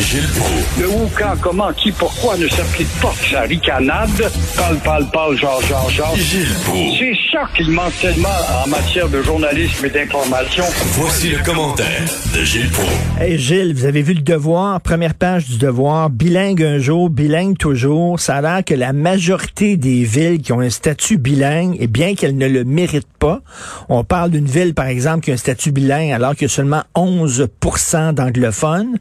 Gilles Proulx. Le où, quand, comment, qui, pourquoi ne s'applique pas sa ricanade? Parle, parle, parle, genre, genre, genre. Gilles Proulx. C'est ça qu'il manque tellement en matière de journalisme et d'information. Voici le commentaire de Gilles Proulx. Hey Gilles, vous avez vu le devoir, première page du devoir, bilingue un jour, bilingue toujours. Ça a l'air que la majorité des villes qui ont un statut bilingue, et bien qu'elles ne le méritent pas, on parle d'une ville par exemple qui a un statut bilingue alors qu'il y a seulement 11% d'anglophones,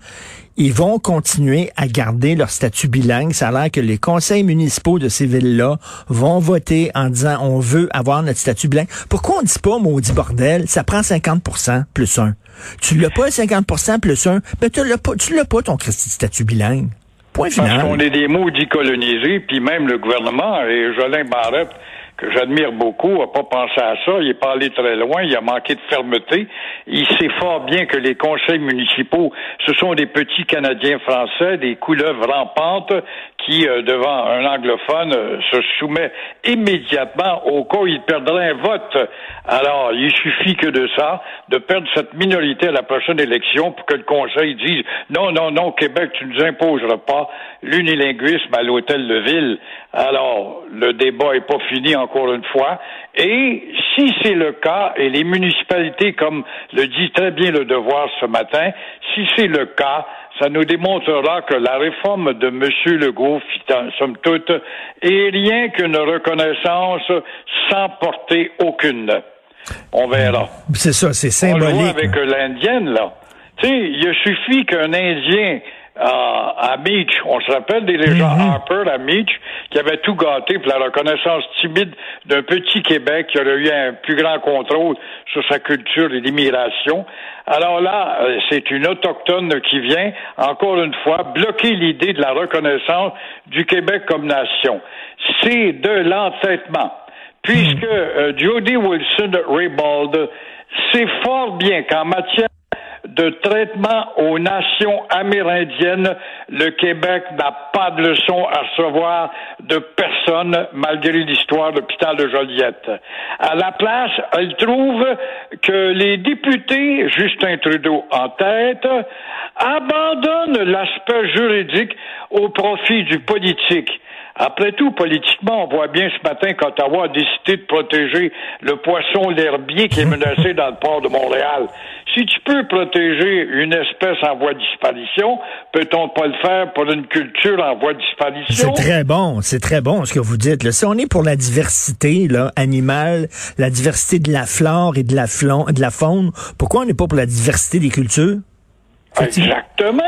ils vont continuer à garder leur statut bilingue. Ça a l'air que les conseils municipaux de ces villes-là vont voter en disant on veut avoir notre statut bilingue. Pourquoi on dit pas, maudit bordel, ça prend 50% plus un? Tu l'as pas 50% plus un, ben tu l'as pas, tu l'as pas ton statut bilingue. Point final. Parce qu'on est des maudits colonisés, puis même le gouvernement et Jolin Barrette que j'admire beaucoup, a pas pensé à ça. Il est pas allé très loin. Il a manqué de fermeté. Il sait fort bien que les conseils municipaux, ce sont des petits Canadiens français, des couleuvres rampantes qui, euh, devant un anglophone, euh, se soumet immédiatement au cas où il perdrait un vote. Alors, il suffit que de ça, de perdre cette minorité à la prochaine élection pour que le Conseil dise non, non, non, Québec, tu ne nous imposeras pas l'unilinguisme à l'hôtel de ville. Alors, le débat n'est pas fini encore une fois. Et si c'est le cas, et les municipalités, comme le dit très bien le devoir ce matin, si c'est le cas, ça nous démontrera que la réforme de M. Legault, somme toute, est rien qu'une reconnaissance sans porter aucune. On verra. C'est ça, c'est symbolique. On le voit avec l'Indienne, là. Tu sais, il suffit qu'un Indien à, Beach. On se rappelle des légendes mm-hmm. Harper à Beach qui avait tout gâté pour la reconnaissance timide d'un petit Québec qui aurait eu un plus grand contrôle sur sa culture et l'immigration. Alors là, euh, c'est une autochtone qui vient, encore une fois, bloquer l'idée de la reconnaissance du Québec comme nation. C'est de l'entêtement. Puisque mm. euh, Jody Wilson-Raybould sait fort bien qu'en matière de traitement aux nations amérindiennes, le Québec n'a pas de leçon à recevoir de personne malgré l'histoire de l'hôpital de Joliette. À la place, elle trouve que les députés, Justin Trudeau en tête, abandonnent l'aspect juridique au profit du politique. Après tout, politiquement, on voit bien ce matin qu'Ottawa a décidé de protéger le poisson l'herbier qui est menacé dans le port de Montréal. Si tu peux protéger une espèce en voie de disparition, peut-on pas le faire pour une culture en voie de disparition? C'est très bon, c'est très bon ce que vous dites. Là. Si on est pour la diversité là, animale, la diversité de la flore et de la, de la faune, pourquoi on n'est pas pour la diversité des cultures? Exactement.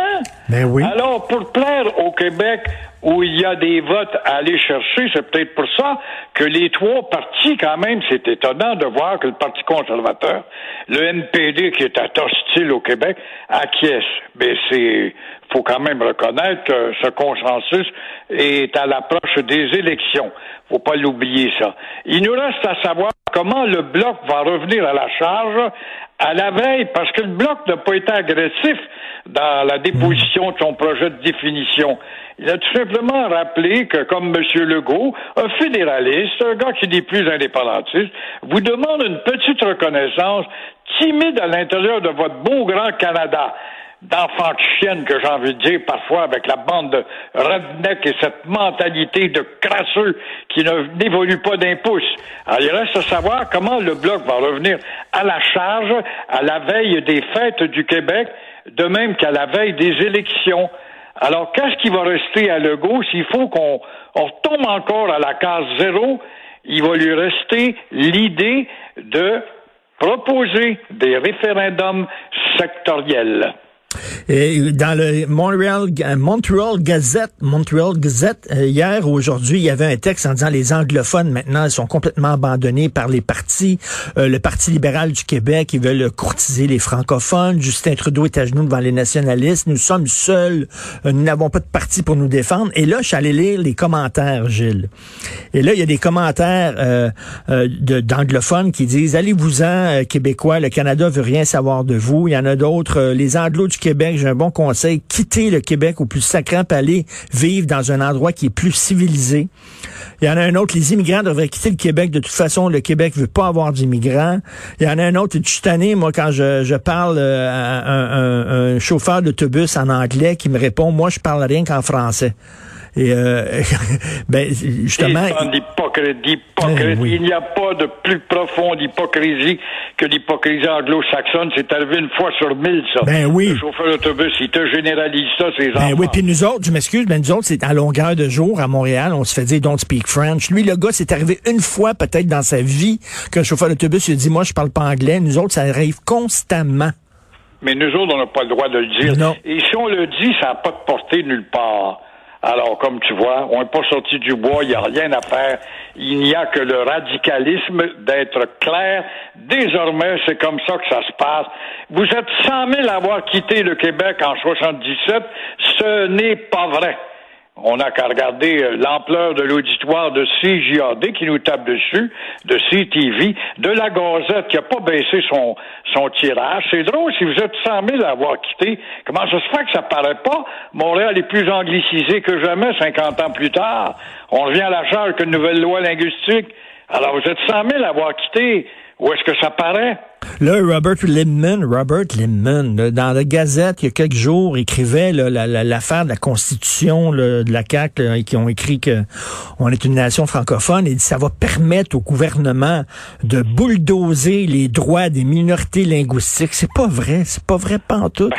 Ben oui. Alors, pour plaire au Québec, où il y a des votes à aller chercher, c'est peut-être pour ça que les trois partis, quand même, c'est étonnant de voir que le Parti conservateur, le NPD, qui est hostile au Québec, acquiesce. Mais c'est, faut quand même reconnaître que ce consensus est à l'approche des élections. Faut pas l'oublier, ça. Il nous reste à savoir comment le Bloc va revenir à la charge à la veille, parce que le Bloc n'a pas été agressif dans la déposition de son projet de définition. Il a tout simplement rappelé que, comme M. Legault, un fédéraliste, un gars qui dit plus indépendantiste, vous demande une petite reconnaissance timide à l'intérieur de votre beau grand Canada d'enfants de chienne que j'ai envie de dire parfois avec la bande de redneck et cette mentalité de crasseux qui n'évolue pas d'un pouce. Alors, il reste à savoir comment le Bloc va revenir à la charge à la veille des fêtes du Québec, de même qu'à la veille des élections. Alors, qu'est-ce qui va rester à Legault? S'il faut qu'on retombe encore à la case zéro? Il va lui rester l'idée de proposer des référendums sectoriels. Et dans le Montreal, Montreal Gazette, Montreal Gazette, euh, hier ou aujourd'hui, il y avait un texte en disant les anglophones maintenant ils sont complètement abandonnés par les partis. Euh, le Parti libéral du Québec, ils veulent courtiser les francophones. Justin Trudeau est à genoux devant les nationalistes. Nous sommes seuls. Euh, nous n'avons pas de parti pour nous défendre. Et là, je suis lire les commentaires, Gilles. Et là, il y a des commentaires d'anglophones qui disent allez-vous-en, Québécois, le Canada veut rien savoir de vous. Il y en a d'autres, les Anglos du Québec Québec, j'ai un bon conseil. Quittez le Québec au plus sacrant, pour aller vivre dans un endroit qui est plus civilisé. Il y en a un autre, les immigrants devraient quitter le Québec. De toute façon, le Québec veut pas avoir d'immigrants. Il y en a un autre, je suis moi, quand je, je parle euh, à un, un chauffeur d'autobus en anglais qui me répond, moi, je parle rien qu'en français. Et euh, ben justement, d'hypocrisie, eh Il n'y a pas de plus profonde hypocrisie que l'hypocrisie anglo-saxonne. C'est arrivé une fois sur mille, ça. Ben oui. Le chauffeur d'autobus, il te généralise ça, ces ben oui, puis nous autres, je m'excuse, mais nous autres, c'est à longueur de jour à Montréal, on se fait dire don't speak French. Lui, le gars, c'est arrivé une fois peut-être dans sa vie qu'un chauffeur d'autobus a dit moi je parle pas anglais. Nous autres, ça arrive constamment. Mais nous autres, on n'a pas le droit de le dire. Non. Et si on le dit, ça n'a pas de portée nulle part. Alors, comme tu vois, on n'est pas sorti du bois, il n'y a rien à faire. Il n'y a que le radicalisme d'être clair. Désormais, c'est comme ça que ça se passe. Vous êtes 100 000 à avoir quitté le Québec en 77. Ce n'est pas vrai on n'a qu'à regarder euh, l'ampleur de l'auditoire de CJAD qui nous tape dessus, de CTV, de la Gazette qui n'a pas baissé son, son tirage. C'est drôle, si vous êtes 100 000 à avoir quitté, comment ça se fait que ça paraît pas? Montréal est plus anglicisé que jamais 50 ans plus tard. On revient à la charge qu'une nouvelle loi linguistique. Alors, vous êtes 100 000 à avoir quitté. Où est-ce que ça paraît? Là, Robert Limman, Robert Limman, dans la Gazette, il y a quelques jours, écrivait l'affaire de la Constitution de la CAQ, qui ont écrit que on est une nation francophone, et dit ça va permettre au gouvernement de bulldozer les droits des minorités linguistiques. C'est pas vrai, c'est pas vrai pantoute.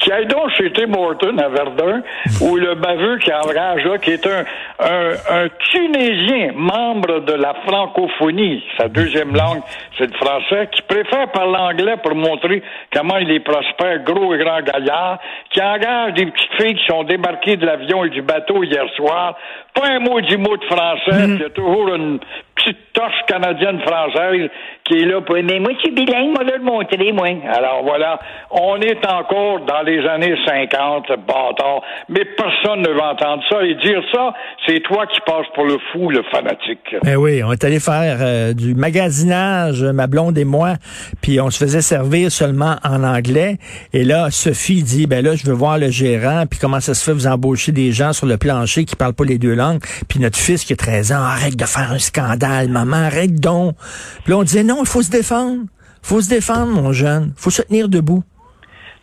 Qui aille donc chez Tim Morton à Verdun, où le baveux qui engage là, qui est un, un, un, Tunisien, membre de la francophonie, sa deuxième langue, c'est le français, qui préfère parler anglais pour montrer comment il est prospère, gros et grand gaillard, qui engage des petites filles qui sont débarquées de l'avion et du bateau hier soir, pas un mot du mot de français, mm. il y a toujours une petite torche canadienne-française qui est là pour mais moi je suis bilingue, moi le montrer, moi. Alors voilà, on est encore dans les années 50, bâtard, mais personne ne va entendre ça et dire ça, c'est toi qui passes pour le fou, le fanatique. Eh oui, on est allé faire euh, du magasinage, ma blonde et moi, puis on se faisait servir seulement en anglais. Et là, Sophie dit, ben là, je veux voir le gérant, puis comment ça se fait, vous embauchez des gens sur le plancher qui parlent pas les deux langues, puis notre fils qui a 13 ans, arrête de faire un scandale, maman, arrête donc. Puis là, on disait, non, il faut se défendre. faut se défendre, mon jeune. faut se tenir debout.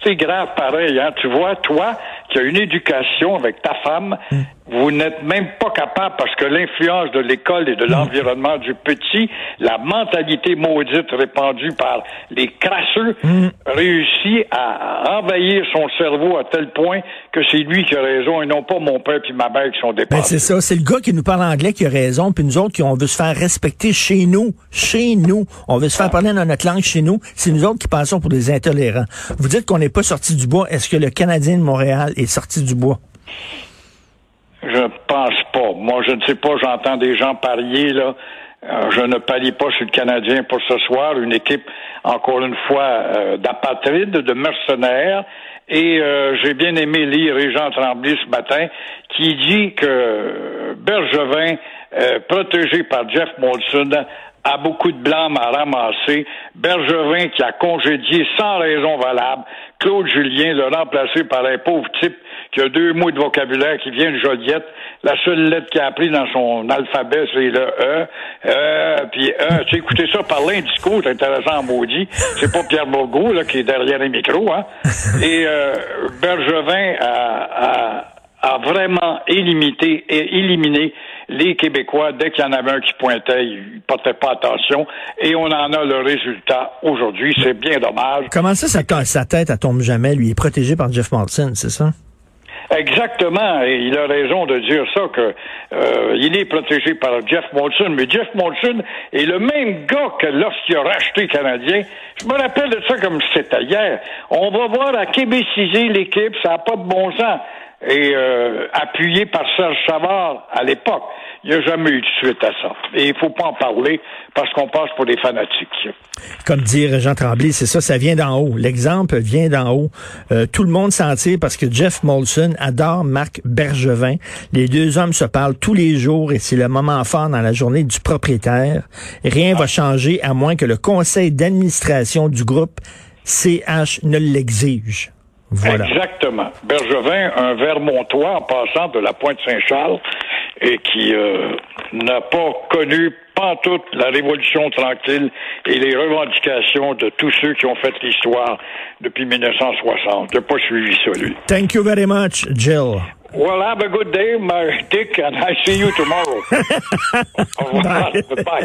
C'est grave pareil, hein. Tu vois, toi, qui as une éducation avec ta femme, mm vous n'êtes même pas capable, parce que l'influence de l'école et de l'environnement du petit, la mentalité maudite répandue par les crasseux, mm. réussit à envahir son cerveau à tel point que c'est lui qui a raison et non pas mon père et ma mère qui sont dépassés. Ben c'est ça, c'est le gars qui nous parle anglais qui a raison, puis nous autres qui on veut se faire respecter chez nous, chez nous. On veut se faire parler dans notre langue chez nous. C'est nous autres qui passons pour des intolérants. Vous dites qu'on n'est pas sorti du bois. Est-ce que le Canadien de Montréal est sorti du bois? Je pense pas. Moi, je ne sais pas, j'entends des gens parier, là. Euh, je ne parie pas sur le Canadien pour ce soir. Une équipe, encore une fois, euh, d'apatrides, de mercenaires. Et euh, j'ai bien aimé lire Jean Tremblay ce matin qui dit que Bergevin, protégé par Jeff Molson, a beaucoup de blâme à ramasser. Bergevin qui a congédié sans raison valable Claude Julien, le remplacé par un pauvre type qui a deux mots de vocabulaire qui vient de Joliette. La seule lettre qu'il a appris dans son alphabet, c'est le E. Euh, puis E, tu écoutez ça parler un discours, c'est intéressant maudit. C'est pas Pierre Bourgault, là, qui est derrière les micros, hein. Et euh, Bergevin a, a, vraiment élimité, éliminé les Québécois, dès qu'il y en avait un qui pointait, ils portaient pas attention. Et on en a le résultat aujourd'hui. C'est bien dommage. Comment ça, sa tête, elle tombe jamais? Lui, il est protégé par Jeff Martin, c'est ça? Exactement, et il a raison de dire ça que euh, il est protégé par Jeff Molson, mais Jeff Molson est le même gars que lorsqu'il a racheté Canadien. Je me rappelle de ça comme c'était hier. On va voir à québéciser l'équipe, ça n'a pas de bon sens. Et euh, appuyé par Serge Savard à l'époque. Il n'y a jamais eu de suite à ça. Et il faut pas en parler parce qu'on passe pour des fanatiques. Comme dire Jean Tremblay, c'est ça, ça vient d'en haut. L'exemple vient d'en haut. Euh, tout le monde s'en tire parce que Jeff Molson adore Marc Bergevin. Les deux hommes se parlent tous les jours et c'est le moment fort dans la journée du propriétaire. Rien va changer à moins que le conseil d'administration du groupe CH ne l'exige. Voilà. Exactement. Bergevin, un Vermontois en passant de la Pointe-Saint-Charles et qui euh, n'a pas connu pas toute la Révolution tranquille et les revendications de tous ceux qui ont fait l'histoire depuis 1960. Je n'ai pas suivi ça, lui. Thank you very much, Jill. Well, have a good day, my Dick, and I see you tomorrow. Au revoir. Bye. Bye.